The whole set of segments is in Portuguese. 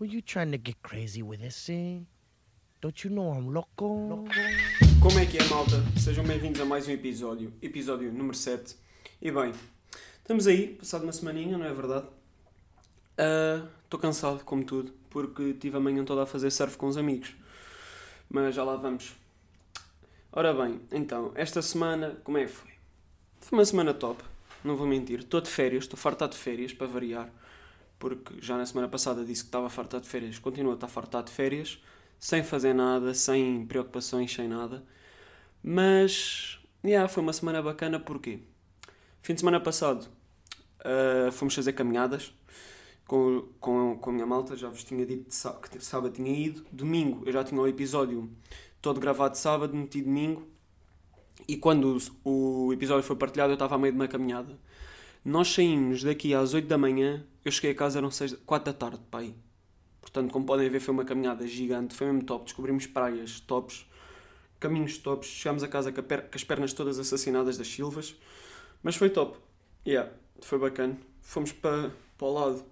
Were you trying to get crazy with this? Don't you know I'm loco? Como é que é, malta? Sejam bem-vindos a mais um episódio, episódio número 7. E bem, estamos aí, passado uma semaninha, não é verdade? Estou cansado, como tudo, porque tive a manhã toda a fazer surf com os amigos. Mas já lá vamos. Ora bem, então, esta semana, como é que foi? Foi uma semana top, não vou mentir. Estou de férias, estou fartado de férias, para variar. Porque já na semana passada disse que estava fartado de férias, continuo a estar fartado de férias, sem fazer nada, sem preocupações, sem nada. Mas, yeah, foi uma semana bacana, porquê? Fim de semana passado uh, fomos fazer caminhadas com, com, com a minha malta, já vos tinha dito que sábado tinha ido. Domingo eu já tinha o episódio todo gravado sábado, meti domingo. E quando o, o episódio foi partilhado, eu estava a meio de uma caminhada. Nós saímos daqui às 8 da manhã, eu cheguei a casa, eram 6, 4 da tarde, pai. Portanto, como podem ver, foi uma caminhada gigante, foi mesmo top. Descobrimos praias tops, caminhos tops. Chegámos a casa com, com as pernas todas assassinadas das silvas, mas foi top. Yeah, foi bacana. Fomos para, para o lado,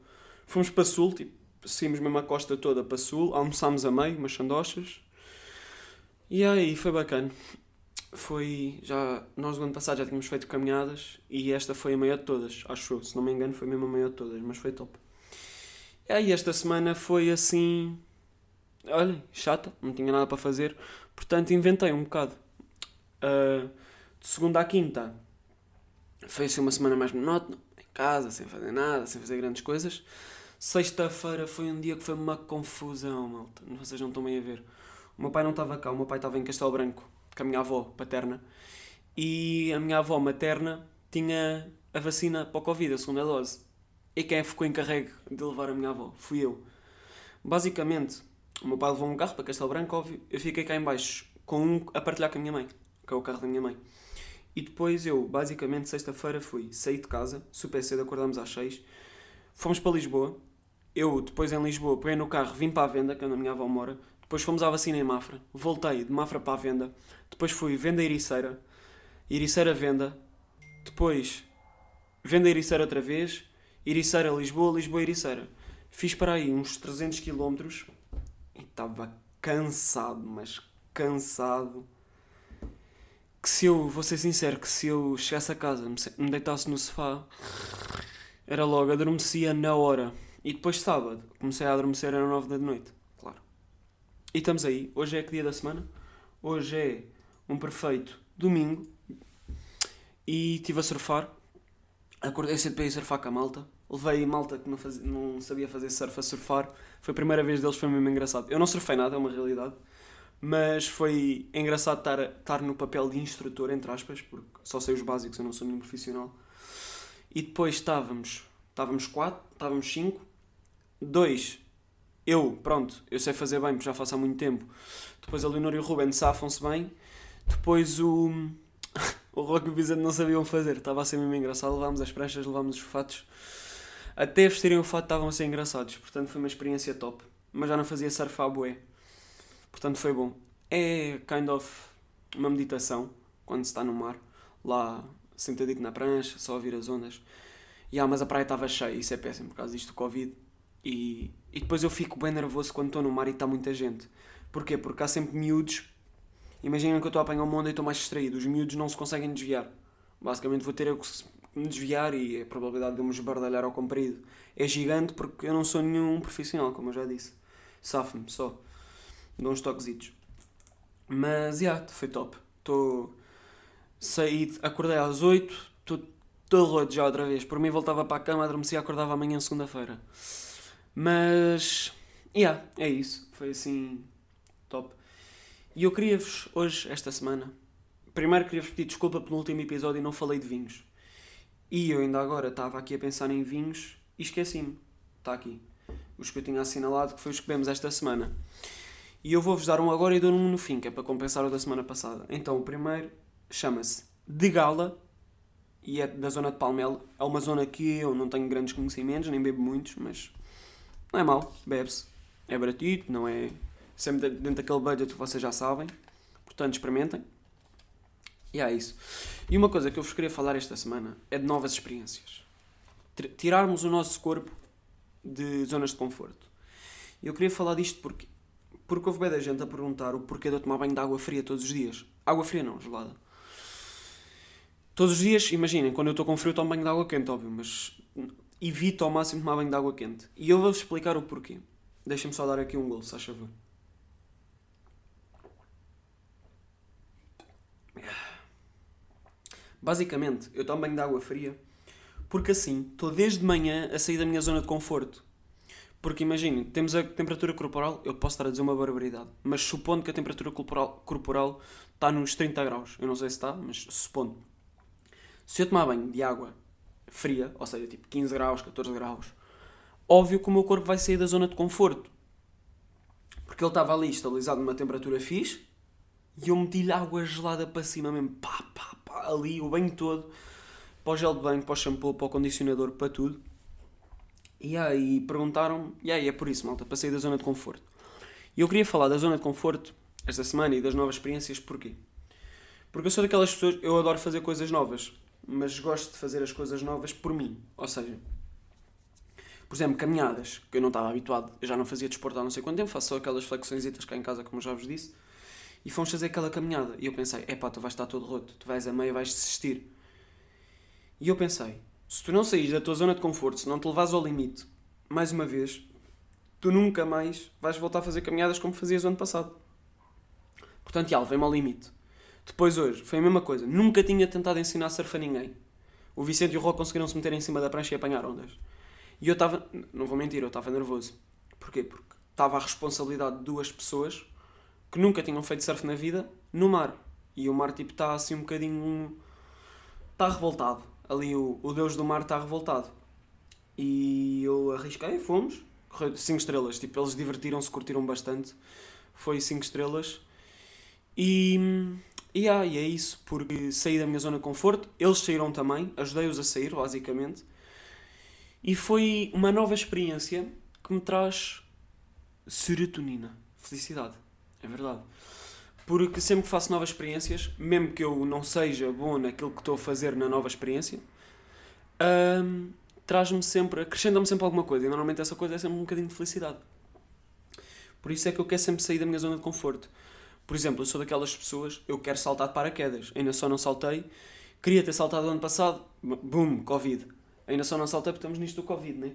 fomos para sul, tipo, seguimos mesmo a costa toda para sul, almoçámos a meio, umas sandochas. E aí, foi bacana foi já nós no ano passado já tínhamos feito caminhadas e esta foi a maior de todas, acho eu, se não me engano foi mesmo a maior de todas, mas foi top. E aí esta semana foi assim, olha, chata, não tinha nada para fazer, portanto inventei um bocado. Uh, de segunda à quinta foi assim uma semana mais monótona, em casa, sem fazer nada, sem fazer grandes coisas. Sexta-feira foi um dia que foi uma confusão, malta, vocês não estão bem a ver. O meu pai não estava cá, o meu pai estava em Castelo Branco com a minha avó paterna, e a minha avó materna tinha a vacina para o Covid, a segunda dose. E quem ficou encarregue de levar a minha avó? Fui eu. Basicamente, o meu pai levou um carro para Castelo Branco, óbvio. Eu fiquei cá em baixo com um a partilhar com a minha mãe, que é o carro da minha mãe. E depois eu, basicamente, sexta-feira fui, saí de casa, super cedo, acordamos às seis, fomos para Lisboa. Eu, depois em Lisboa, peguei no carro, vim para a venda, que é onde a minha avó mora. Depois fomos à vacina em Mafra. Voltei de Mafra para a venda. Depois fui venda Ericeira. Ericeira venda. Depois venda Ericeira outra vez. Ericeira Lisboa, Lisboa Ericeira. Fiz para aí uns 300 km e estava cansado, mas cansado. Que se eu, vou ser sincero, que se eu chegasse a casa, me deitasse no sofá, era logo, adormecia na hora. E depois sábado, comecei a adormecer, era 9 da noite. E estamos aí. Hoje é que dia da semana? Hoje é um perfeito domingo. E estive a surfar. Acordei cedo para ir surfar com a malta. Levei malta que não, fazia, não sabia fazer surf a surfar. Foi a primeira vez deles, foi mesmo engraçado. Eu não surfei nada, é uma realidade. Mas foi engraçado estar, estar no papel de instrutor, entre aspas, porque só sei os básicos, eu não sou nenhum profissional. E depois estávamos, estávamos quatro, estávamos cinco. Dois eu, pronto, eu sei fazer bem porque já faço há muito tempo. Depois a Leonor e o Ruben safam-se bem. Depois o. o Rock e o Vicente não sabiam fazer. Estava a ser mesmo engraçado. Levámos as pranchas, levámos os fatos. Até vestirem o fato estavam a ser engraçados. Portanto foi uma experiência top. Mas já não fazia surf à bué. Portanto foi bom. É kind of uma meditação quando se está no mar. Lá sentadito na prancha, só a ouvir as ondas. E, ah, mas a praia estava cheia. Isso é péssimo por causa disto do Covid. E, e depois eu fico bem nervoso quando estou no mar e está muita gente. Porquê? Porque há sempre miúdos. Imaginem que eu estou a apanhar uma onda e estou mais distraído. Os miúdos não se conseguem desviar. Basicamente vou ter eu que me desviar e a probabilidade de eu me esbardalhar ao comprido é gigante porque eu não sou nenhum profissional, como eu já disse. Safo-me só. Dou uns toquezitos. Mas, já, yeah, foi top. Estou... Saí, acordei às 8, estou todo já outra vez. Por mim voltava para a cama, adormecia e acordava amanhã segunda-feira. Mas, yeah, é isso. Foi assim, top. E eu queria-vos, hoje, esta semana, primeiro queria-vos pedir desculpa pelo último episódio e não falei de vinhos. E eu ainda agora estava aqui a pensar em vinhos e esqueci-me. Está aqui. Os que eu tinha assinalado, que foi os que bebemos esta semana. E eu vou-vos dar um agora e dou um no fim, que é para compensar o da semana passada. Então, o primeiro chama-se De Gala e é da zona de Palmelo. É uma zona que eu não tenho grandes conhecimentos, nem bebo muitos, mas não é mau, bebe-se. É baratito, não é sempre dentro daquele budget que vocês já sabem. Portanto, experimentem. E é isso. E uma coisa que eu vos queria falar esta semana é de novas experiências. Tirarmos o nosso corpo de zonas de conforto. E eu queria falar disto porque, porque houve bem da gente a perguntar o porquê de eu tomar banho de água fria todos os dias. Água fria não, gelada. Todos os dias, imaginem, quando eu estou com frio tomo banho de água quente, óbvio, mas evito ao máximo tomar banho de água quente. E eu vou-vos explicar o porquê. Deixem-me só dar aqui um golo, se faz favor. Basicamente, eu tomo banho de água fria porque assim estou desde manhã a sair da minha zona de conforto. Porque imaginem, temos a temperatura corporal, eu posso estar a dizer uma barbaridade, mas supondo que a temperatura corporal, corporal está nos 30 graus, eu não sei se está, mas supondo. Se eu tomar banho de água fria, ou seja, tipo 15 graus, 14 graus, óbvio que o meu corpo vai sair da zona de conforto. Porque ele estava ali estabilizado numa temperatura fixe e eu meti-lhe água gelada para cima mesmo, pá, pá, pá, ali, o banho todo, para o gel de banho, para o shampoo, para o condicionador, para tudo. E aí perguntaram, e aí é por isso, malta, para sair da zona de conforto. E eu queria falar da zona de conforto esta semana e das novas experiências, porquê? Porque eu sou daquelas pessoas, eu adoro fazer coisas novas, mas gosto de fazer as coisas novas por mim. Ou seja, por exemplo, caminhadas, que eu não estava habituado, eu já não fazia desporto há não sei quanto tempo, faço só aquelas flexões cá em casa, como já vos disse, e fomos fazer aquela caminhada. E eu pensei, epá, tu vais estar todo roto, tu vais a meio vais desistir. E eu pensei, se tu não saís da tua zona de conforto, se não te levas ao limite, mais uma vez, tu nunca mais vais voltar a fazer caminhadas como fazias ano passado. Portanto, já, vem-me ao limite. Depois hoje, foi a mesma coisa. Nunca tinha tentado ensinar surf a ninguém. O Vicente e o Rô conseguiram se meter em cima da prancha e apanhar ondas. E eu estava, não vou mentir, eu estava nervoso. Porquê? Porque estava a responsabilidade de duas pessoas que nunca tinham feito surf na vida no mar. E o mar, tipo, está assim um bocadinho. está revoltado. Ali o, o deus do mar está revoltado. E eu arrisquei, fomos. 5 estrelas. Tipo, eles divertiram-se, curtiram bastante. Foi 5 estrelas. E. E, ah, e é isso, porque saí da minha zona de conforto, eles saíram também, ajudei-os a sair, basicamente. E foi uma nova experiência que me traz serotonina, felicidade. É verdade. Porque sempre que faço novas experiências, mesmo que eu não seja bom naquilo que estou a fazer na nova experiência, hum, traz-me sempre, acrescenta-me sempre alguma coisa. E normalmente essa coisa é sempre um bocadinho de felicidade. Por isso é que eu quero sempre sair da minha zona de conforto. Por exemplo, eu sou daquelas pessoas, eu quero saltar de paraquedas. Ainda só não saltei. Queria ter saltado ano passado. Boom, Covid. Ainda só não saltei porque estamos nisto do Covid, né?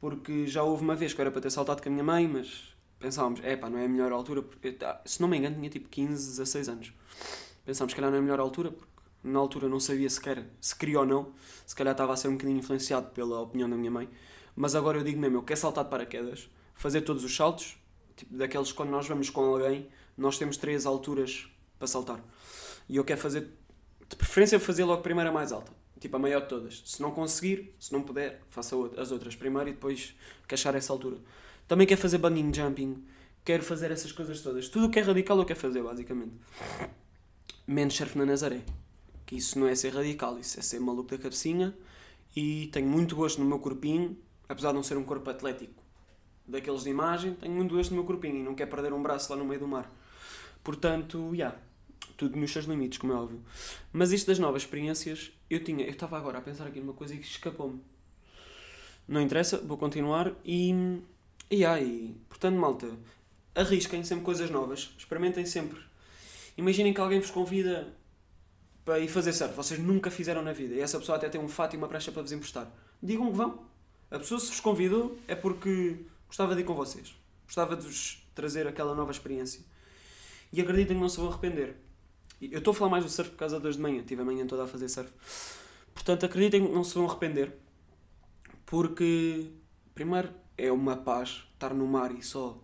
Porque já houve uma vez que era para ter saltado com a minha mãe, mas pensávamos, é pá, não é a melhor altura. Porque, se não me engano, tinha tipo 15, 16 anos. Pensámos que calhar não é a melhor altura, porque na altura não sabia sequer se queria ou não. Se calhar estava a ser um bocadinho influenciado pela opinião da minha mãe. Mas agora eu digo mesmo, eu quero saltar de paraquedas, fazer todos os saltos, tipo daqueles quando nós vamos com alguém, nós temos três alturas para saltar. E eu quero fazer, de preferência, fazer logo a primeira mais alta. Tipo, a maior de todas. Se não conseguir, se não puder, faça as outras primeiro e depois queixar essa altura. Também quero fazer bungee jumping, quero fazer essas coisas todas. Tudo o que é radical eu quero fazer, basicamente. Menos surf na Nazaré. Que isso não é ser radical, isso é ser maluco da cabecinha. E tenho muito gosto no meu corpinho, apesar de não ser um corpo atlético daqueles de imagem, tenho muito gosto no meu corpinho e não quero perder um braço lá no meio do mar. Portanto, já. Yeah, tudo nos seus limites, como é óbvio. Mas isto das novas experiências, eu tinha. Eu estava agora a pensar aqui numa coisa que escapou-me. Não interessa, vou continuar e e aí, portanto, malta, arrisquem sempre coisas novas, experimentem sempre. Imaginem que alguém vos convida para ir fazer surf, vocês nunca fizeram na vida, e essa pessoa até tem um fato e uma prancha para vos emprestar. Digam que vão. A pessoa se vos convidou é porque gostava de ir com vocês. Gostava de vos trazer aquela nova experiência. E acreditem que não se vão arrepender. Eu estou a falar mais do surf por causa das de manhã, tive a manhã toda a fazer surf. Portanto, acreditem que não se vão arrepender. Porque, primeiro, é uma paz estar no mar e só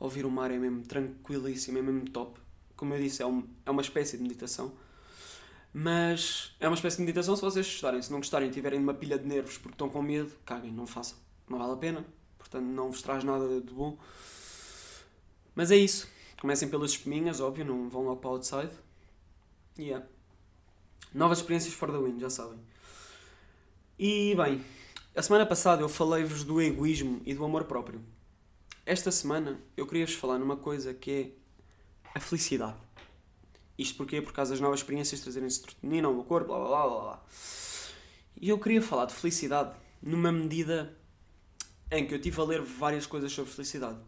ouvir o mar é mesmo tranquilíssimo, é mesmo top. Como eu disse, é, um, é uma espécie de meditação. Mas é uma espécie de meditação se vocês gostarem. Se não gostarem e tiverem uma pilha de nervos porque estão com medo, caguem, não façam. Não vale a pena. Portanto, não vos traz nada de bom. Mas é isso. Comecem pelas espuminhas, óbvio, não vão logo para o outside. E yeah. Novas experiências for the win, já sabem. E bem, a semana passada eu falei-vos do egoísmo e do amor próprio. Esta semana eu queria-vos falar numa coisa que é a felicidade. Isto porque Por causa das novas experiências trazerem serotonina ao meu corpo, blá blá blá blá. E eu queria falar de felicidade numa medida em que eu tive a ler várias coisas sobre felicidade.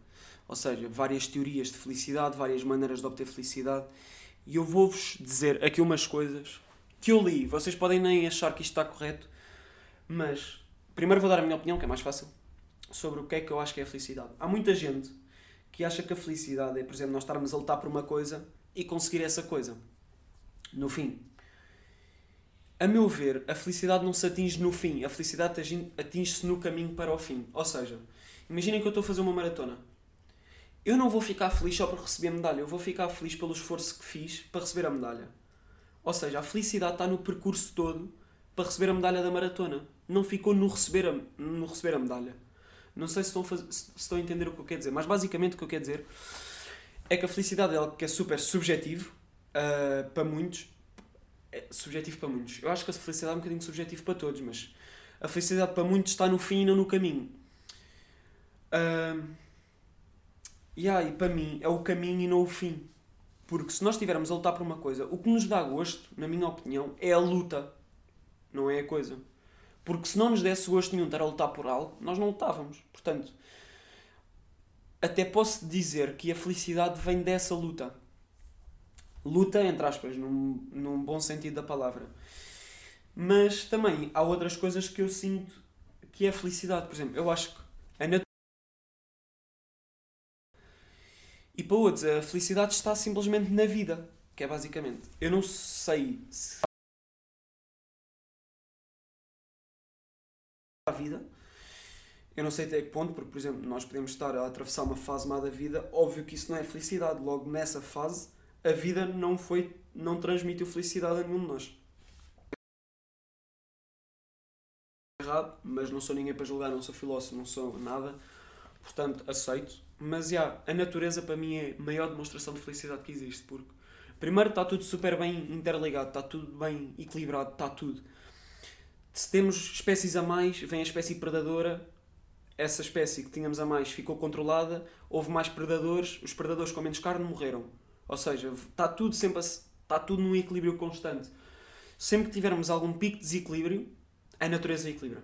Ou seja, várias teorias de felicidade, várias maneiras de obter felicidade. E eu vou-vos dizer aqui umas coisas que eu li. Vocês podem nem achar que isto está correto, mas primeiro vou dar a minha opinião, que é mais fácil, sobre o que é que eu acho que é a felicidade. Há muita gente que acha que a felicidade é, por exemplo, nós estarmos a lutar por uma coisa e conseguir essa coisa. No fim. A meu ver, a felicidade não se atinge no fim, a felicidade atinge-se no caminho para o fim. Ou seja, imaginem que eu estou a fazer uma maratona. Eu não vou ficar feliz só por receber a medalha, eu vou ficar feliz pelo esforço que fiz para receber a medalha. Ou seja, a felicidade está no percurso todo para receber a medalha da maratona. Não ficou no receber a, no receber a medalha. Não sei se estão, se estão a entender o que eu quero dizer, mas basicamente o que eu quero dizer é que a felicidade é algo que é super subjetivo uh, para muitos. É subjetivo para muitos. Eu acho que a felicidade é um bocadinho subjetivo para todos, mas a felicidade para muitos está no fim e não no caminho. Uh, yeah, e para mim é o caminho e não o fim. Porque se nós estivermos a lutar por uma coisa, o que nos dá gosto, na minha opinião, é a luta, não é a coisa. Porque se não nos desse gosto nenhum estar a lutar por algo, nós não lutávamos. Portanto, até posso dizer que a felicidade vem dessa luta. Luta, entre aspas, num, num bom sentido da palavra. Mas também há outras coisas que eu sinto que é a felicidade. Por exemplo, eu acho que a natureza. E para outros, a felicidade está simplesmente na vida, que é basicamente. Eu não sei se a vida. Eu não sei até que ponto, porque, por exemplo, nós podemos estar a atravessar uma fase má da vida, óbvio que isso não é felicidade. Logo nessa fase, a vida não foi, não transmitiu felicidade a nenhum de nós. Errado, mas não sou ninguém para julgar, não sou filósofo, não sou nada, portanto aceito. Mas já, a natureza para mim é a maior demonstração de felicidade que existe, porque primeiro está tudo super bem interligado, está tudo bem equilibrado, está tudo se temos espécies a mais, vem a espécie predadora, essa espécie que tínhamos a mais ficou controlada, houve mais predadores, os predadores com menos carne morreram. Ou seja, está tudo sempre a, está tudo num equilíbrio constante. Sempre que tivermos algum pico de desequilíbrio, a natureza equilibra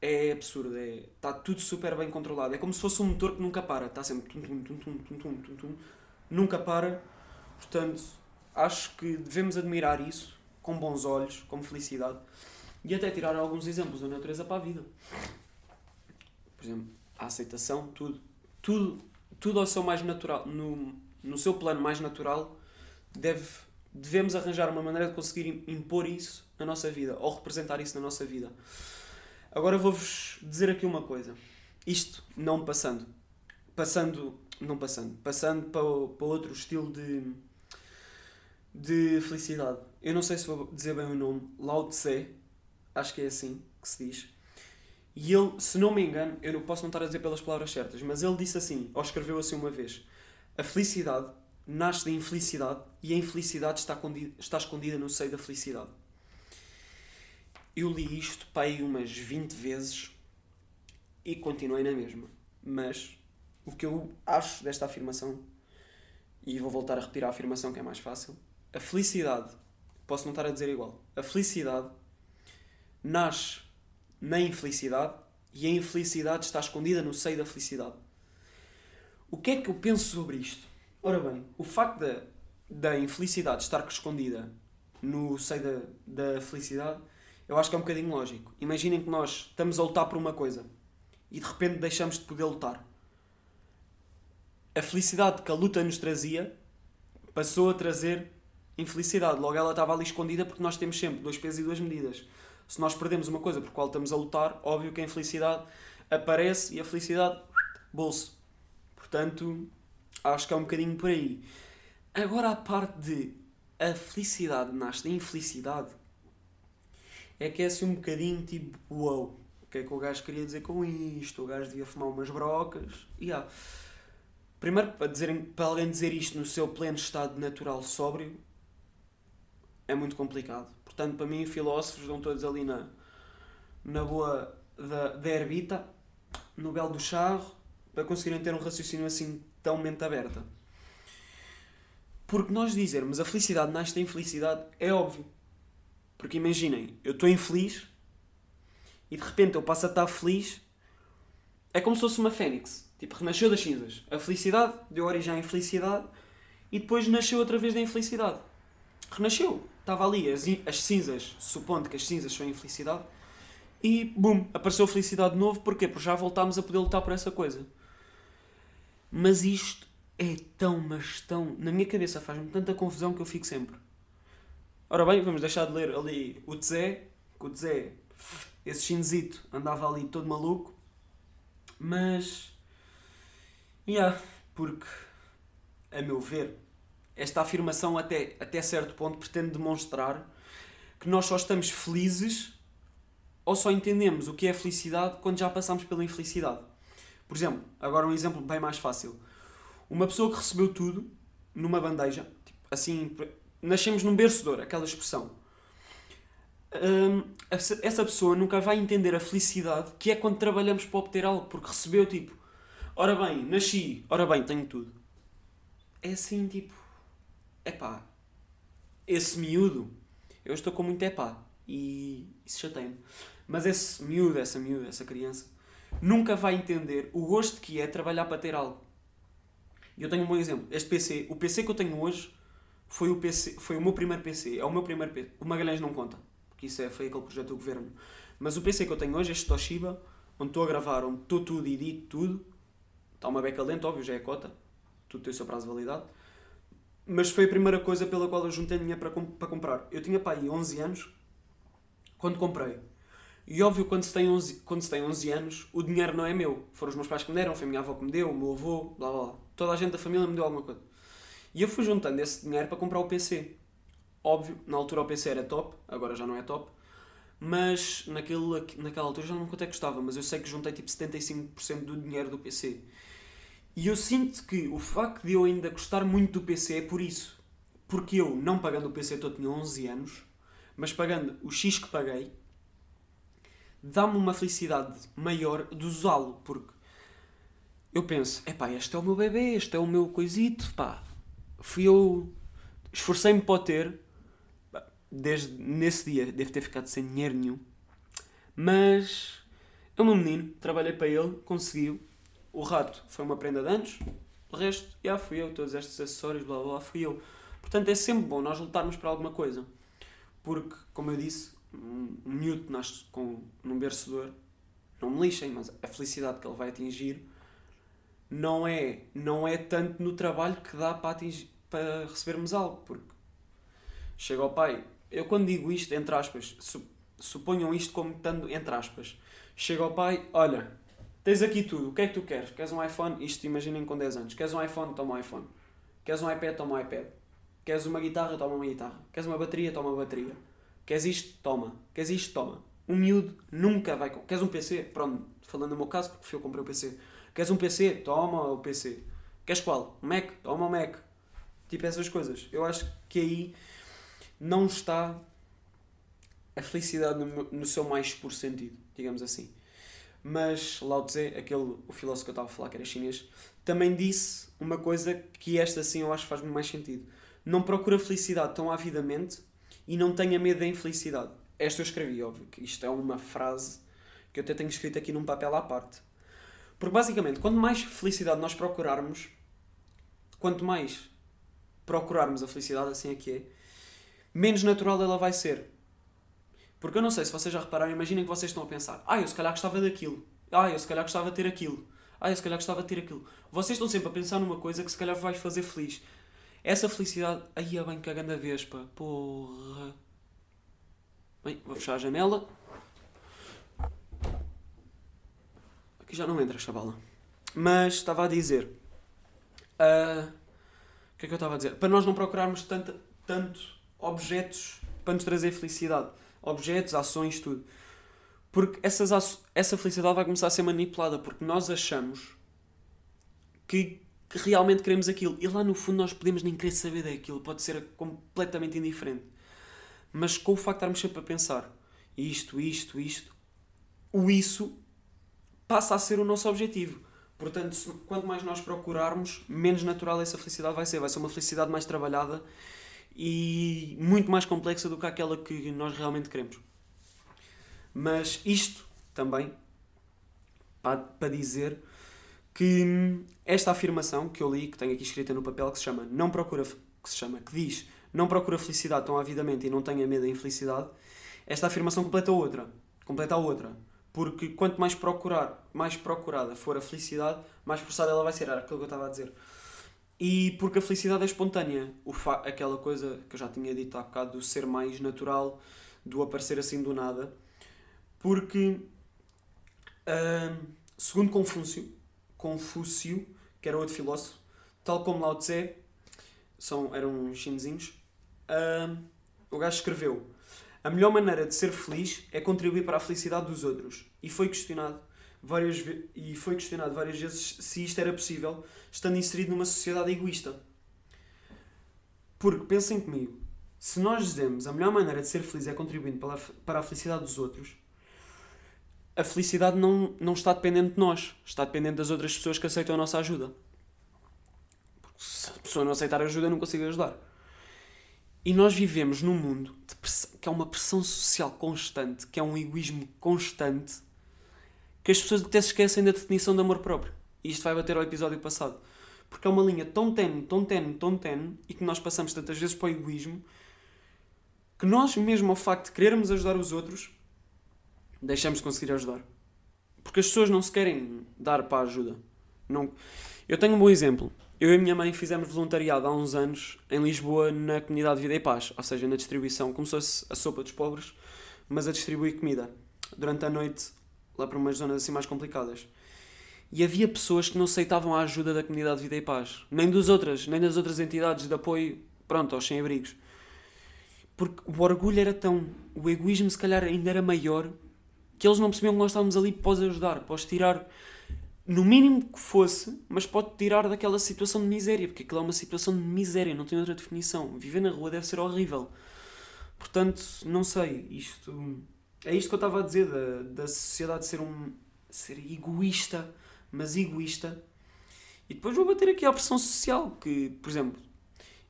é absurdo. Está é, tá tudo super bem controlado. É como se fosse um motor que nunca para. Está sempre tum, tum, tum, tum, tum, tum, tum, tum. Nunca para. Portanto, acho que devemos admirar isso com bons olhos, com felicidade e até tirar alguns exemplos da natureza para a vida. Por exemplo, a aceitação, tudo. Tudo, tudo ao seu mais natural, no, no seu plano mais natural, deve, devemos arranjar uma maneira de conseguir impor isso na nossa vida ou representar isso na nossa vida. Agora vou-vos dizer aqui uma coisa. Isto não passando. Passando. Não passando. Passando para, para outro estilo de. de felicidade. Eu não sei se vou dizer bem o nome. Lao Tse acho que é assim que se diz. E ele, se não me engano, eu não posso não estar a dizer pelas palavras certas, mas ele disse assim, ou escreveu assim uma vez: A felicidade nasce da infelicidade e a infelicidade está, está escondida no seio da felicidade. Eu li isto aí umas 20 vezes e continuei na mesma. Mas o que eu acho desta afirmação, e vou voltar a repetir a afirmação que é mais fácil: a felicidade, posso não estar a dizer igual, a felicidade nasce na infelicidade e a infelicidade está escondida no seio da felicidade. O que é que eu penso sobre isto? Ora bem, o facto da, da infelicidade estar escondida no seio da, da felicidade, eu acho que é um bocadinho lógico. Imaginem que nós estamos a lutar por uma coisa e de repente deixamos de poder lutar. A felicidade que a luta nos trazia passou a trazer infelicidade. Logo ela estava ali escondida porque nós temos sempre dois pesos e duas medidas se nós perdemos uma coisa por qual estamos a lutar, óbvio que a infelicidade aparece e a felicidade, bolso. Portanto, acho que é um bocadinho por aí. Agora, a parte de a felicidade nasce da infelicidade, é que é assim um bocadinho tipo, uau, wow, o que é que o gajo queria dizer com isto? O gajo devia fumar umas brocas. E yeah. Primeiro, para, dizer, para alguém dizer isto no seu pleno estado natural sóbrio, é muito complicado. Portanto, para mim, filósofos estão todos ali na, na boa da, da herbita, no belo do charro, para conseguirem ter um raciocínio assim tão mente aberta. Porque nós dizermos a felicidade nasce da infelicidade é óbvio. Porque imaginem, eu estou infeliz e de repente eu passo a estar feliz. É como se fosse uma fênix. Tipo, renasceu das cinzas. A felicidade deu origem à infelicidade e depois nasceu outra vez da infelicidade. Renasceu. Estava ali as, as cinzas, supondo que as cinzas são a infelicidade, e bum, apareceu a felicidade de novo. Porquê? Porque já voltámos a poder lutar por essa coisa. Mas isto é tão, mas tão. Na minha cabeça faz-me tanta confusão que eu fico sempre. Ora bem, vamos deixar de ler ali o Tzé, que o Tzé, esse chinzito, andava ali todo maluco. Mas. Yeah, porque, a meu ver, esta afirmação até, até certo ponto pretende demonstrar que nós só estamos felizes ou só entendemos o que é felicidade quando já passamos pela infelicidade. Por exemplo, agora um exemplo bem mais fácil. Uma pessoa que recebeu tudo numa bandeja, tipo, assim, nascemos num berço aquela expressão. Hum, essa, essa pessoa nunca vai entender a felicidade que é quando trabalhamos para obter algo, porque recebeu tipo, ora bem, nasci, ora bem, tenho tudo. É assim, tipo, epá, esse miúdo, eu estou com muito epá e isso chateia-me. Mas esse miúdo, essa miúda, essa criança, nunca vai entender o gosto que é trabalhar para ter algo. E eu tenho um bom exemplo. Este PC, o PC que eu tenho hoje foi o, PC, foi o meu primeiro PC. É o meu primeiro PC. O Magalhães não conta, porque isso é, foi aquele projeto do governo. Mas o PC que eu tenho hoje, este Toshiba, onde estou a gravar, onde estou tudo e edito tudo, está uma beca lenta, óbvio, já é cota, tudo tem o seu prazo de validade. Mas foi a primeira coisa pela qual eu juntei dinheiro para, para comprar. Eu tinha pá, aí 11 anos quando comprei. E óbvio, quando se, tem 11, quando se tem 11 anos, o dinheiro não é meu. Foram os meus pais que me deram, foi a minha avó que me deu, o meu avô, blá blá blá. Toda a gente da família me deu alguma coisa. E eu fui juntando esse dinheiro para comprar o PC. Óbvio, na altura o PC era top, agora já não é top. Mas naquele, naquela altura já não quanto é que custava, mas eu sei que juntei tipo 75% do dinheiro do PC. E eu sinto que o facto de eu ainda gostar muito do PC é por isso. Porque eu, não pagando o PC todo, tinha 11 anos, mas pagando o X que paguei, dá-me uma felicidade maior de usá-lo. Porque eu penso, epá, este é o meu bebê, este é o meu coisito, pá. Fui eu, esforcei-me para o ter, desde nesse dia, devo ter ficado sem dinheiro nenhum. Mas é meu menino, trabalhei para ele, conseguiu. O rato foi uma prenda de anos, o resto, já fui eu, todos estes acessórios, blá blá, fui eu. Portanto, é sempre bom nós lutarmos para alguma coisa. Porque, como eu disse, um um miúdo nasce com, num berço de ouro, não me lixem, mas a felicidade que ele vai atingir não é, não é tanto no trabalho que dá para, atingir, para recebermos algo. Porque chega ao pai, eu quando digo isto, entre aspas, su- suponham isto como estando entre aspas. Chega ao pai, olha, tens aqui tudo, o que é que tu queres? Queres um iPhone? Isto imaginem com 10 anos. Queres um iPhone? Toma um iPhone. Queres um iPad? Toma um iPad. Queres uma guitarra? Toma uma guitarra. Queres uma bateria? Toma uma bateria. Queres isto? Toma. Queres isto? Toma. Um miúdo nunca vai... Queres um PC? Pronto, falando no meu caso, porque fui eu comprei o PC. Queres um PC? Toma o PC. Queres qual? Um Mac? Toma o Mac. Tipo essas coisas. Eu acho que aí não está a felicidade no, no seu mais puro sentido, digamos assim. Mas Lao Tse, aquele, o filósofo que eu estava a falar, que era chinês, também disse uma coisa que esta sim eu acho que faz muito mais sentido. Não procura felicidade tão avidamente e não tenha medo da infelicidade. Esta eu escrevi, óbvio, que isto é uma frase que eu até tenho escrito aqui num papel à parte. Porque basicamente, quanto mais felicidade nós procurarmos, quanto mais procurarmos a felicidade, assim é que é, menos natural ela vai ser. Porque eu não sei se vocês já repararam, imaginem que vocês estão a pensar: ah, eu se calhar gostava daquilo, ah, eu se calhar gostava de ter aquilo, ah, eu se calhar gostava de ter aquilo. Vocês estão sempre a pensar numa coisa que se calhar vai fazer feliz. Essa felicidade, aí é bem cagando a vespa, porra. Bem, vou fechar a janela. Aqui já não entra, chavala. Mas estava a dizer. ah, o que é que eu estava a dizer? Para nós não procurarmos tanto, tanto objetos para nos trazer felicidade. Objetos, ações, tudo. Porque essas, essa felicidade vai começar a ser manipulada porque nós achamos que, que realmente queremos aquilo. E lá no fundo nós podemos nem querer saber daquilo, pode ser completamente indiferente. Mas com o facto de estarmos sempre a pensar isto, isto, isto, o isso passa a ser o nosso objetivo. Portanto, se- quanto mais nós procurarmos, menos natural essa felicidade vai ser. Vai ser uma felicidade mais trabalhada e muito mais complexa do que aquela que nós realmente queremos. Mas isto também para, para dizer que esta afirmação que eu li, que tenho aqui escrita no papel, que se chama não procura que se chama, que diz não procura felicidade tão avidamente e não tenha medo da infelicidade, esta afirmação completa outra, completa a outra. Porque quanto mais procurar, mais procurada for a felicidade, mais forçada ela vai ser. Era aquilo que eu estava a dizer. E porque a felicidade é espontânea. O aquela coisa que eu já tinha dito há bocado do ser mais natural, do aparecer assim do nada. Porque, hum, segundo Confúcio, Confúcio, que era outro filósofo, tal como Lao Tse, são, eram chinesinhos, hum, o gajo escreveu a melhor maneira de ser feliz é contribuir para a felicidade dos outros. E foi questionado várias, e foi questionado várias vezes se isto era possível, estando inserido numa sociedade egoísta. Porque, pensem comigo, se nós dizemos a melhor maneira de ser feliz é contribuindo para a, para a felicidade dos outros, a felicidade não, não está dependente de nós, está dependente das outras pessoas que aceitam a nossa ajuda. Porque se a pessoa não aceitar ajuda, eu não consigo ajudar. E nós vivemos num mundo que é uma pressão social constante, que é um egoísmo constante, que as pessoas até se esquecem da definição de amor próprio. E isto vai bater ao episódio passado. Porque é uma linha tão tenue, tão tenue, tão tenue, e que nós passamos tantas vezes para o egoísmo, que nós, mesmo ao facto de querermos ajudar os outros, deixamos de conseguir ajudar. Porque as pessoas não se querem dar para a ajuda. Não... Eu tenho um bom exemplo. Eu e a minha mãe fizemos voluntariado há uns anos em Lisboa na comunidade Vida e Paz, ou seja, na distribuição, como se fosse a sopa dos pobres, mas a distribuir comida durante a noite lá para umas zonas assim mais complicadas. E havia pessoas que não aceitavam a ajuda da comunidade Vida e Paz, nem das outras, nem das outras entidades de apoio, pronto, aos sem-abrigos. Porque o orgulho era tão. o egoísmo, se calhar, ainda era maior que eles não percebiam que nós estávamos ali para os ajudar, para os tirar no mínimo que fosse, mas pode tirar daquela situação de miséria, porque aquilo é uma situação de miséria, não tem outra definição. Viver na rua deve ser horrível. Portanto, não sei, isto. É isto que eu estava a dizer, da, da sociedade ser um. ser egoísta, mas egoísta. E depois vou bater aqui a pressão social, que, por exemplo,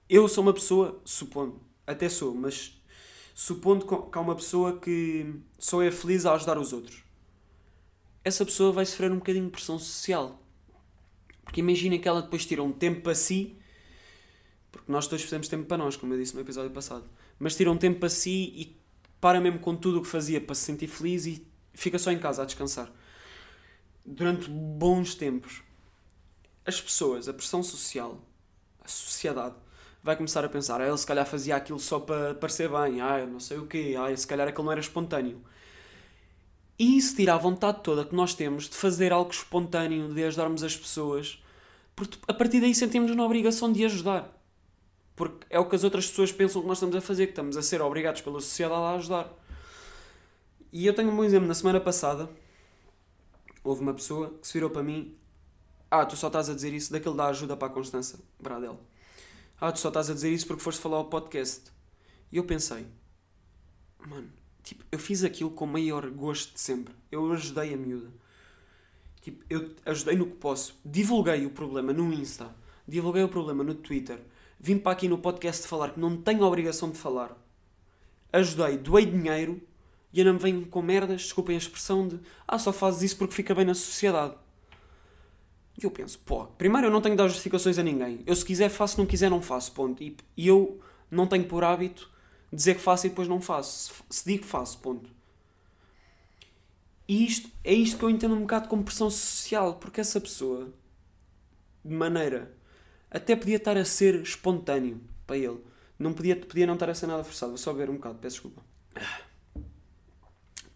eu sou uma pessoa, supondo, até sou, mas supondo que há uma pessoa que só é feliz a ajudar os outros essa pessoa vai sofrer um bocadinho de pressão social. Porque imagina que ela depois tira um tempo para si, porque nós todos fizemos tempo para nós, como eu disse no episódio passado, mas tira um tempo para si e para mesmo com tudo o que fazia para se sentir feliz e fica só em casa a descansar. Durante bons tempos, as pessoas, a pressão social, a sociedade, vai começar a pensar, ah, ele se calhar fazia aquilo só para parecer bem, ah, não sei o quê, ah, se calhar aquilo não era espontâneo. E isso tira a vontade toda que nós temos de fazer algo espontâneo, de ajudarmos as pessoas, porque a partir daí sentimos-nos na obrigação de ajudar. Porque é o que as outras pessoas pensam que nós estamos a fazer, que estamos a ser obrigados pela sociedade a ajudar. E eu tenho um bom exemplo. Na semana passada, houve uma pessoa que se virou para mim: Ah, tu só estás a dizer isso daquele da ajuda para a Constança Bradel. Ah, tu só estás a dizer isso porque foste falar ao podcast. E eu pensei: Mano, Tipo, eu fiz aquilo com o maior gosto de sempre. Eu ajudei a miúda. Tipo, eu ajudei no que posso. Divulguei o problema no Insta. Divulguei o problema no Twitter. Vim para aqui no podcast falar que não tenho a obrigação de falar. Ajudei, doei dinheiro e ainda me vem com merdas, desculpem a expressão de ah, só fazes isso porque fica bem na sociedade. E eu penso, pô, primeiro eu não tenho de dar justificações a ninguém. Eu se quiser faço, se não quiser não faço, ponto. E, e eu não tenho por hábito dizer que faço e depois não faço. Se, digo que faço, ponto. E isto, é isto que eu entendo um bocado como pressão social, porque essa pessoa, de maneira, até podia estar a ser espontâneo para ele. Não podia, podia não estar a ser nada forçado. Vou só ver um bocado, peço desculpa.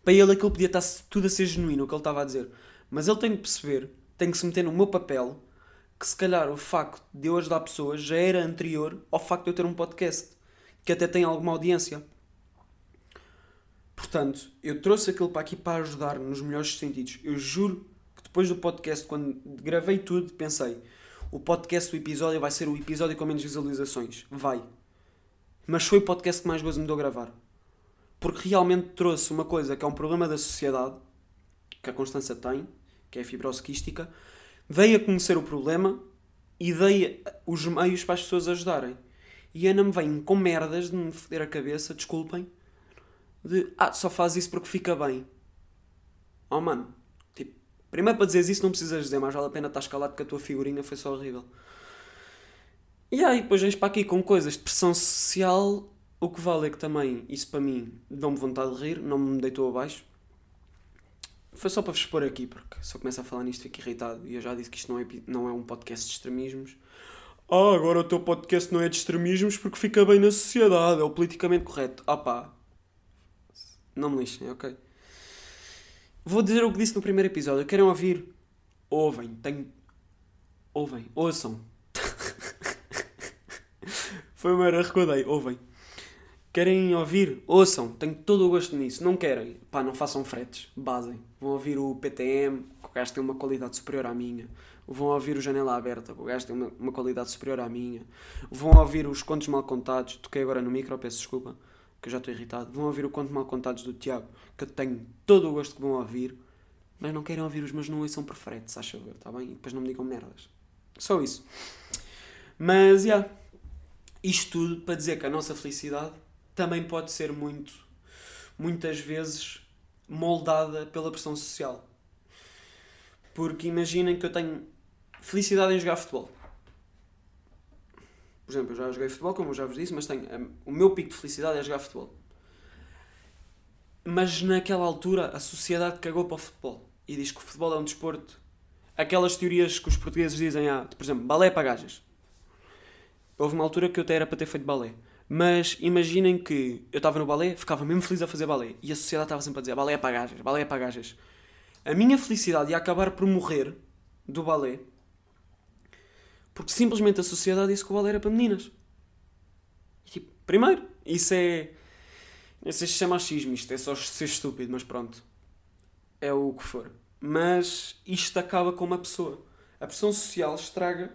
Para ele aquilo podia estar tudo a ser genuíno, o que ele estava a dizer. Mas ele tem que perceber, tem que se meter no meu papel, que se calhar o facto de eu ajudar pessoas já era anterior ao facto de eu ter um podcast que até tem alguma audiência. Portanto, eu trouxe aquilo para aqui para ajudar nos melhores sentidos. Eu juro que depois do podcast, quando gravei tudo, pensei: o podcast do episódio vai ser o episódio com menos visualizações. Vai. Mas foi o podcast que mais gozo me deu a gravar. Porque realmente trouxe uma coisa que é um problema da sociedade, que a Constança tem, que é a fibrose quística. Dei a conhecer o problema e dei os meios para as pessoas ajudarem. E Ana me vem com merdas de me foder a cabeça, desculpem, de ah, só faz isso porque fica bem. Oh mano, tipo, Primeiro para dizeres isso não precisas dizer, mas vale a pena estar escalado porque a tua figurinha foi só horrível. E aí, depois vens para aqui com coisas de pressão social. O que vale é que também, isso para mim, dá-me vontade de rir, não me deitou abaixo. Foi só para vos expor aqui, porque se eu começo a falar nisto fico irritado. E eu já disse que isto não é, não é um podcast de extremismos. Ah, agora o teu podcast não é de extremismos porque fica bem na sociedade, é o politicamente correto. Ah pá. Não me lixem, ok? Vou dizer o que disse no primeiro episódio. Querem ouvir? Ouvem. Tenho... Ouvem. Ouçam. Foi uma era recordei. Ouvem. Querem ouvir? Ouçam. Tenho todo o gosto nisso. Não querem? Pá, não façam fretes. Basem. Vão ouvir o PTM, que o gajo tem uma qualidade superior à minha. Vão ouvir o Janela Aberta, o gajo tem uma, uma qualidade superior à minha. Vão ouvir os Contos Mal Contados. Toquei agora no micro, peço desculpa, que eu já estou irritado. Vão ouvir o Conto Mal Contados do Tiago, que eu tenho todo o gosto que vão ouvir. Mas não querem ouvir os meus não são perfeitos, acho eu, está bem? E depois não me digam merdas. Só isso. Mas, já. Yeah, isto tudo para dizer que a nossa felicidade também pode ser muito, muitas vezes, moldada pela pressão social. Porque imaginem que eu tenho felicidade em jogar futebol. Por exemplo, eu já joguei futebol, como eu já vos disse, mas tenho, o meu pico de felicidade é jogar futebol. Mas naquela altura a sociedade cagou para o futebol e diz que o futebol é um desporto. Aquelas teorias que os portugueses dizem, ah, por exemplo, balé para gajas. Houve uma altura que eu até era para ter feito balé. Mas imaginem que eu estava no balé, ficava mesmo feliz a fazer balé. E a sociedade estava sempre a dizer balé é para gajas, balé é para gajas. A minha felicidade ia acabar por morrer do balé porque simplesmente a sociedade disse que o balé era para meninas. E, tipo, primeiro, isso é. Não sei se chama machismo, isto é só ser estúpido, mas pronto. É o que for. Mas isto acaba com uma pessoa. A pressão social estraga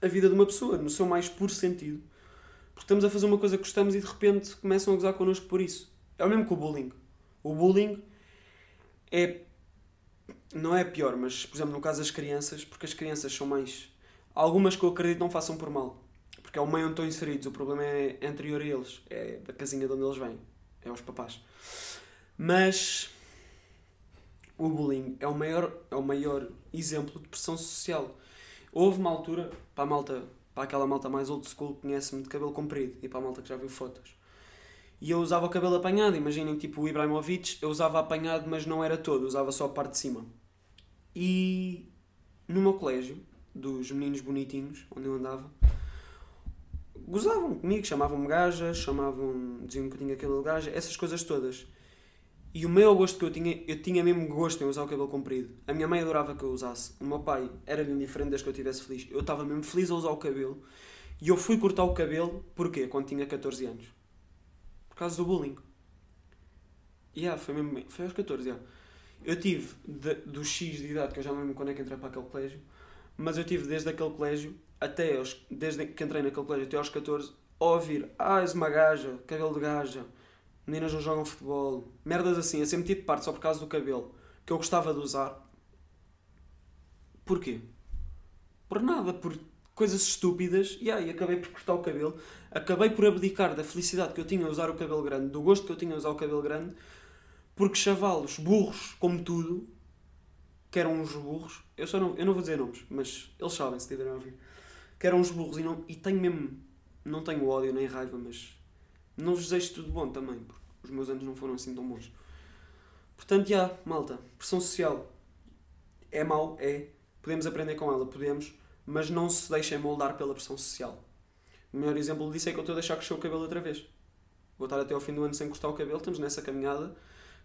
a vida de uma pessoa, no seu mais puro sentido. Porque estamos a fazer uma coisa que gostamos e de repente começam a gozar connosco por isso. É o mesmo que o bullying. O bullying é. Não é pior, mas, por exemplo, no caso das crianças, porque as crianças são mais. Algumas que eu acredito não façam por mal. Porque é o meio onde estão inseridos. O problema é anterior a eles. É da casinha de onde eles vêm. É aos papás. Mas. O bullying é o maior, é o maior exemplo de pressão social. Houve uma altura, para a malta, para aquela malta mais old school que conhece-me de cabelo comprido e para a malta que já viu fotos. E eu usava o cabelo apanhado, imaginem tipo o Ibrahimovic, eu usava apanhado, mas não era todo, usava só a parte de cima. E no meu colégio, dos meninos bonitinhos, onde eu andava, gozavam comigo, chamavam-me gaja, chamavam, diziam que eu tinha cabelo gaja, essas coisas todas. E o maior gosto que eu tinha, eu tinha mesmo gosto em usar o cabelo comprido. A minha mãe adorava que eu usasse. O meu pai era-lhe indiferente desde que eu estivesse feliz. Eu estava mesmo feliz a usar o cabelo. E eu fui cortar o cabelo, porquê? Quando tinha 14 anos. Por causa do bullying. E yeah, foi mesmo, foi aos 14, yeah. Eu tive, de, do X de idade, que eu já não lembro quando é que entrei para aquele colégio, mas eu tive desde aquele colégio, até aos, desde que entrei naquele colégio até aos 14, a ouvir, ah, és uma gaja, cabelo de gaja, meninas não jogam futebol, merdas assim, a ser metido de parte só por causa do cabelo, que eu gostava de usar. Porquê? Por nada, por coisas estúpidas, e aí acabei por cortar o cabelo, acabei por abdicar da felicidade que eu tinha a usar o cabelo grande, do gosto que eu tinha a usar o cabelo grande, porque chavalos, burros, como tudo, que eram uns burros, eu, só não, eu não vou dizer nomes, mas eles sabem se tiverem a ouvir, que eram uns burros e, não, e tenho mesmo, não tenho ódio nem raiva, mas não vos desejo tudo bom também, porque os meus anos não foram assim tão bons. Portanto, já, malta, pressão social é mau, é, podemos aprender com ela, podemos, mas não se deixem moldar pela pressão social. O melhor exemplo disso é que eu estou a deixar crescer o cabelo outra vez. Vou estar até ao fim do ano sem cortar o cabelo, estamos nessa caminhada,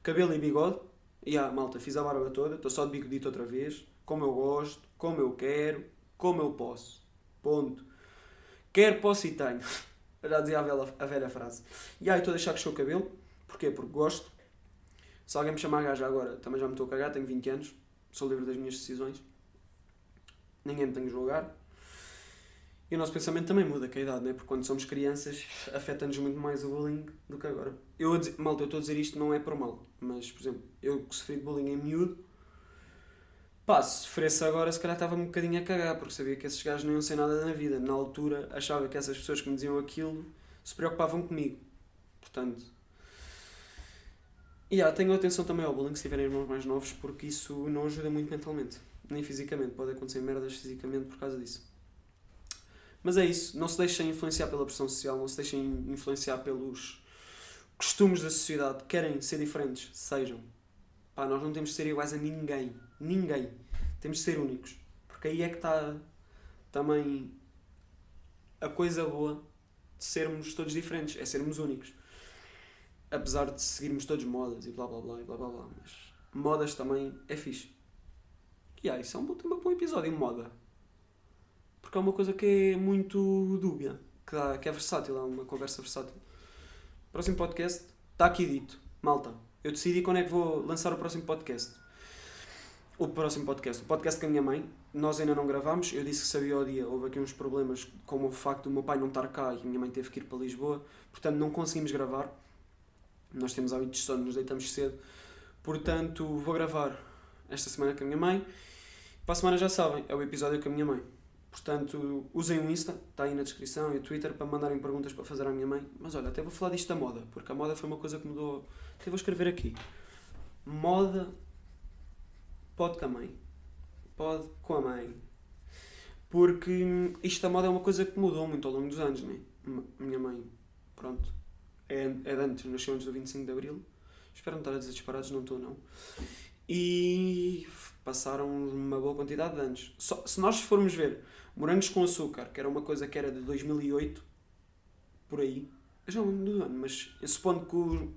cabelo e bigode, e ah, malta, fiz a barba toda, estou só de bigodito outra vez, como eu gosto, como eu quero, como eu posso. Ponto. Quero, posso e tenho. Já dizia a velha, a velha frase. E aí estou a deixar crescer o cabelo. Porquê? Porque gosto. Se alguém me chamar gaja agora, também já me estou a cagar, tenho 20 anos, sou livre das minhas decisões. Ninguém me tem que julgar. E o nosso pensamento também muda com a idade, né? porque quando somos crianças afeta-nos muito mais o bullying do que agora. Eu, malta, eu estou a dizer isto não é por mal, mas, por exemplo, eu que sofri de bullying em miúdo, pá, se sofresse agora, se calhar estava um bocadinho a cagar, porque sabia que esses gajos não iam ser nada na vida. Na altura, achava que essas pessoas que me diziam aquilo se preocupavam comigo. Portanto, E yeah, tenham atenção também ao bullying se tiverem irmãos mais novos, porque isso não ajuda muito mentalmente, nem fisicamente. Pode acontecer merdas fisicamente por causa disso. Mas é isso, não se deixem influenciar pela pressão social, não se deixem influenciar pelos costumes da sociedade. Querem ser diferentes, sejam. Pá, nós não temos de ser iguais a ninguém. Ninguém. Temos de ser únicos. Porque aí é que está também a coisa boa de sermos todos diferentes, é sermos únicos. Apesar de seguirmos todos modas e blá blá blá e blá blá blá, mas modas também é fixe. E ah, isso é um bom episódio moda. Porque é uma coisa que é muito dúbia, que, dá, que é versátil, é uma conversa versátil. Próximo podcast está aqui dito. Malta, eu decidi quando é que vou lançar o próximo podcast. O próximo podcast. O podcast com a minha mãe. Nós ainda não gravámos. Eu disse que sabia o dia. Houve aqui uns problemas, como o facto do meu pai não estar cá e a minha mãe teve que ir para Lisboa. Portanto, não conseguimos gravar. Nós temos hábitos de sono, nos deitamos cedo. Portanto, vou gravar esta semana com a minha mãe. Para a semana já sabem, é o episódio com a minha mãe. Portanto, usem o Insta, está aí na descrição, e o Twitter para mandarem perguntas para fazer à minha mãe. Mas olha, até vou falar disto da moda, porque a moda foi uma coisa que mudou. Até vou escrever aqui. Moda pode com a mãe. Pode com a mãe. Porque isto da moda é uma coisa que mudou muito ao longo dos anos, né? Minha mãe, pronto, é, é de antes, nasceu antes do 25 de Abril. Espero não estar a dizer disparados, não estou não. E passaram uma boa quantidade de anos. Só, se nós formos ver Morangos com Açúcar, que era uma coisa que era de 2008, por aí, eu já não do ano, mas supondo que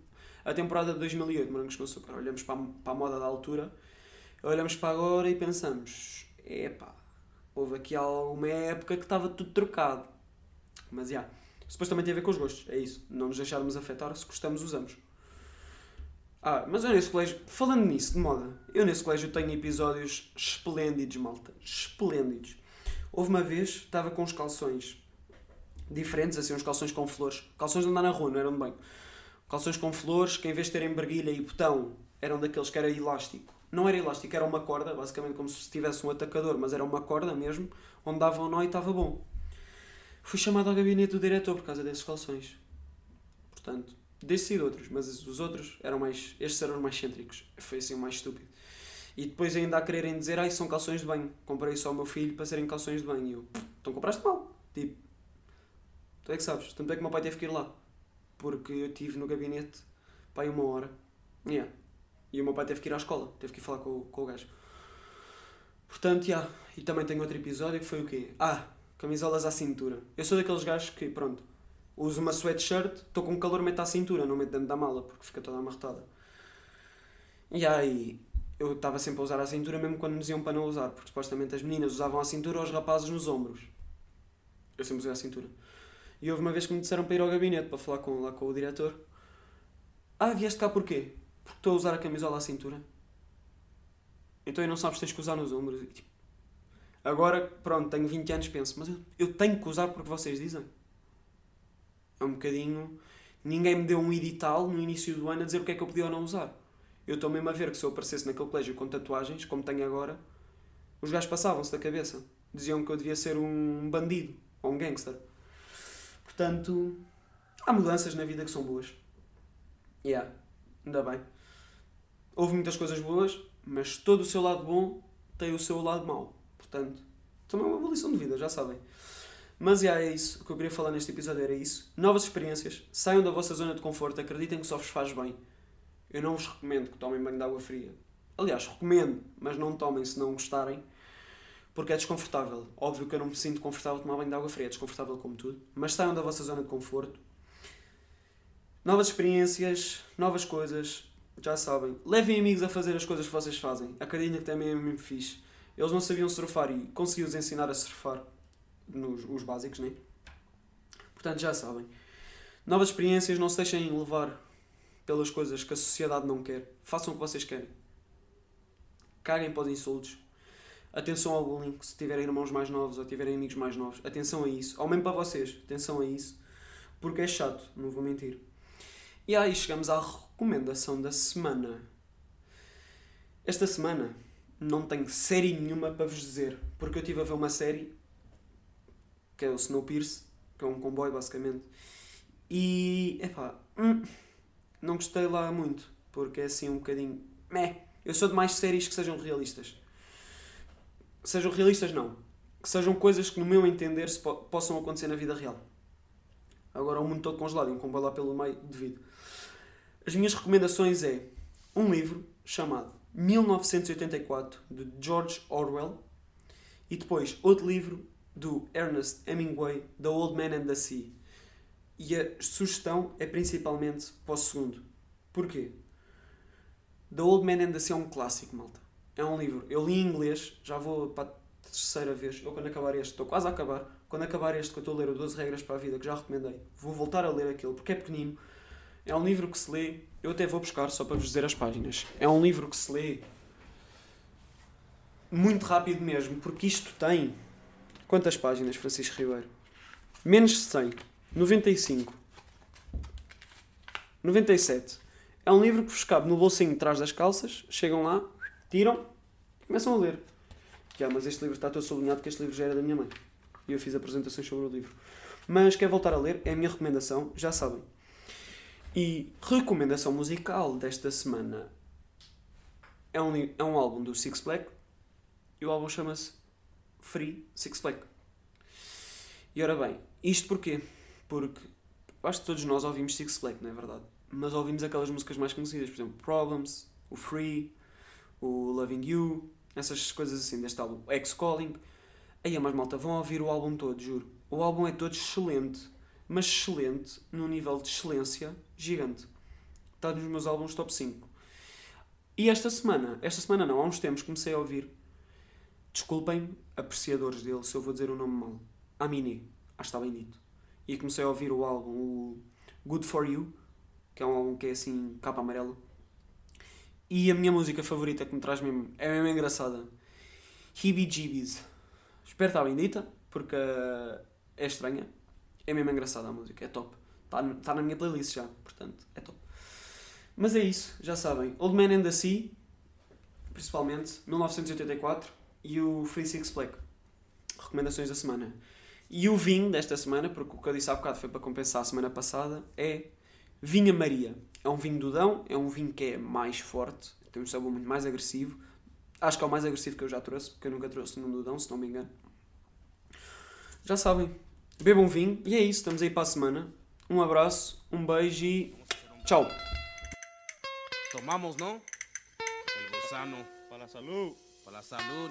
a temporada de 2008, Morangos com Açúcar, olhamos para a, para a moda da altura, olhamos para agora e pensamos, epá, houve aqui alguma época que estava tudo trocado. Mas, já, yeah, também tem a ver com os gostos, é isso, não nos deixarmos afetar, se gostamos, usamos. Ah, mas eu nesse colégio, falando nisso, de moda, eu nesse colégio tenho episódios esplêndidos, malta. Esplêndidos. Houve uma vez, estava com uns calções diferentes, assim, uns calções com flores. Calções de andar na rua, não eram de banho. Calções com flores, que em vez de terem barguilha e botão, eram daqueles que era elástico. Não era elástico, era uma corda, basicamente como se tivesse um atacador, mas era uma corda mesmo, onde dava um nó e estava bom. Fui chamado ao gabinete do diretor por causa desses calções. Portanto, Desses e de outros, mas os outros eram mais. Estes eram os mais cêntricos. Foi assim o mais estúpido. E depois ainda a quererem dizer, ai, são calções de banho. Comprei só ao meu filho para serem calções de banho. E eu, então compraste mal. Tipo, tu é que sabes. Tanto é que o meu pai teve que ir lá. Porque eu estive no gabinete, pai, uma hora. Yeah. E o meu pai teve que ir à escola. Teve que ir falar com, com o gajo. Portanto, yeah. E também tenho outro episódio que foi o quê? Ah, camisolas à cintura. Eu sou daqueles gajos que, pronto, uso uma sweatshirt, estou com calor, meto à cintura, não meto dentro da mala, porque fica toda amarrotada. E aí, eu estava sempre a usar a cintura, mesmo quando me diziam para não usar, porque supostamente as meninas usavam a cintura ou os rapazes nos ombros. Eu sempre usei a cintura. E houve uma vez que me disseram para ir ao gabinete para falar com, lá com o diretor. Ah, vieste cá porquê? Porque estou a usar a camisola à cintura. Então eu não sabes, tens que usar nos ombros. E, tipo, agora, pronto, tenho 20 anos, penso, mas eu, eu tenho que usar porque vocês dizem. É um bocadinho. Ninguém me deu um edital no início do ano a dizer o que é que eu podia ou não usar. Eu estou mesmo a ver que se eu aparecesse naquele colégio com tatuagens, como tenho agora, os gajos passavam-se da cabeça. Diziam que eu devia ser um bandido ou um gangster. Portanto, há mudanças na vida que são boas. Yeah, ainda bem. Houve muitas coisas boas, mas todo o seu lado bom tem o seu lado mau. Portanto, também é uma lição de vida, já sabem. Mas já é isso. O que eu queria falar neste episódio era isso. Novas experiências. Saiam da vossa zona de conforto. Acreditem que só vos faz bem. Eu não vos recomendo que tomem banho de água fria. Aliás, recomendo, mas não tomem se não gostarem. Porque é desconfortável. Óbvio que eu não me sinto confortável a tomar banho de água fria. É desconfortável como tudo. Mas saiam da vossa zona de conforto. Novas experiências. Novas coisas. Já sabem. Levem amigos a fazer as coisas que vocês fazem. Acreditem que também muito fixe. Eles não sabiam surfar e consegui-os ensinar a surfar nos os básicos, né? Portanto, já sabem. Novas experiências, não se deixem levar pelas coisas que a sociedade não quer. Façam o que vocês querem. Caguem para os insultos. Atenção ao bullying, se tiverem irmãos mais novos ou tiverem amigos mais novos. Atenção a isso. Ao mesmo para vocês. Atenção a isso. Porque é chato, não vou mentir. E aí chegamos à recomendação da semana. Esta semana não tenho série nenhuma para vos dizer. Porque eu estive a ver uma série que é o Snowpiercer, que é um comboio basicamente. E, epá, hum, não gostei lá muito. porque é assim um bocadinho. Meh. Eu sou de mais séries que sejam realistas. Sejam realistas, não. Que sejam coisas que, no meu entender, po possam acontecer na vida real. Agora, o mundo todo congelado e um combo lá pelo meio, devido. As minhas recomendações é um livro chamado 1984, de George Orwell, e depois outro livro do Ernest Hemingway, The Old Man and the Sea. E a sugestão é principalmente para o segundo. Porquê? The Old Man and the Sea é um clássico, malta. É um livro. Eu li em inglês, já vou para a terceira vez. Eu, quando acabar este, estou quase a acabar. Quando acabar este, que eu estou a ler o 12 Regras para a Vida, que já recomendei, vou voltar a ler aquilo, porque é pequenino. É um livro que se lê. Eu até vou buscar só para vos dizer as páginas. É um livro que se lê muito rápido mesmo, porque isto tem. Quantas páginas, Francisco Ribeiro? Menos de 100. 95. 97. É um livro que vos cabe no bolsinho de trás das calças, chegam lá, tiram e começam a ler. Que ah, mas este livro está todo sublinhado que este livro já era da minha mãe. E eu fiz apresentações sobre o livro. Mas quer voltar a ler? É a minha recomendação, já sabem. E recomendação musical desta semana é um, é um álbum do Six Black e o álbum chama-se Free Six Black. E ora bem, isto porquê? Porque acho que todos nós ouvimos Six Black, não é verdade? Mas ouvimos aquelas músicas mais conhecidas, por exemplo, Problems, o Free, o Loving You, essas coisas assim deste álbum, X Calling. Aí a mais malta, vão ouvir o álbum todo, juro. O álbum é todo excelente, mas excelente num nível de excelência gigante. Está nos meus álbuns top 5. E esta semana, esta semana não, há uns tempos comecei a ouvir. Desculpem, apreciadores dele, se eu vou dizer o nome mal. Amine, acho que está bem dito. E comecei a ouvir o álbum, o Good For You, que é um álbum que é assim, capa amarela. E a minha música favorita que me traz mesmo, é mesmo engraçada. Hibby Jeebies. Espero estar bem dita, porque uh, é estranha. É mesmo engraçada a música, é top. Está tá na minha playlist já, portanto, é top. Mas é isso, já sabem. Old Man and the Sea, principalmente, 1984, e o Free Six Black. Recomendações da semana. E o vinho desta semana, porque o que eu disse há bocado foi para compensar a semana passada, é Vinha Maria. É um vinho do Dão, é um vinho que é mais forte, tem um sabor muito mais agressivo. Acho que é o mais agressivo que eu já trouxe, porque eu nunca trouxe nenhum do Dão, se não me engano. Já sabem, bebam vinho e é isso, estamos aí para a semana. Um abraço, um beijo e tchau. Tomamos, ¿no? El para la salud, para la salud.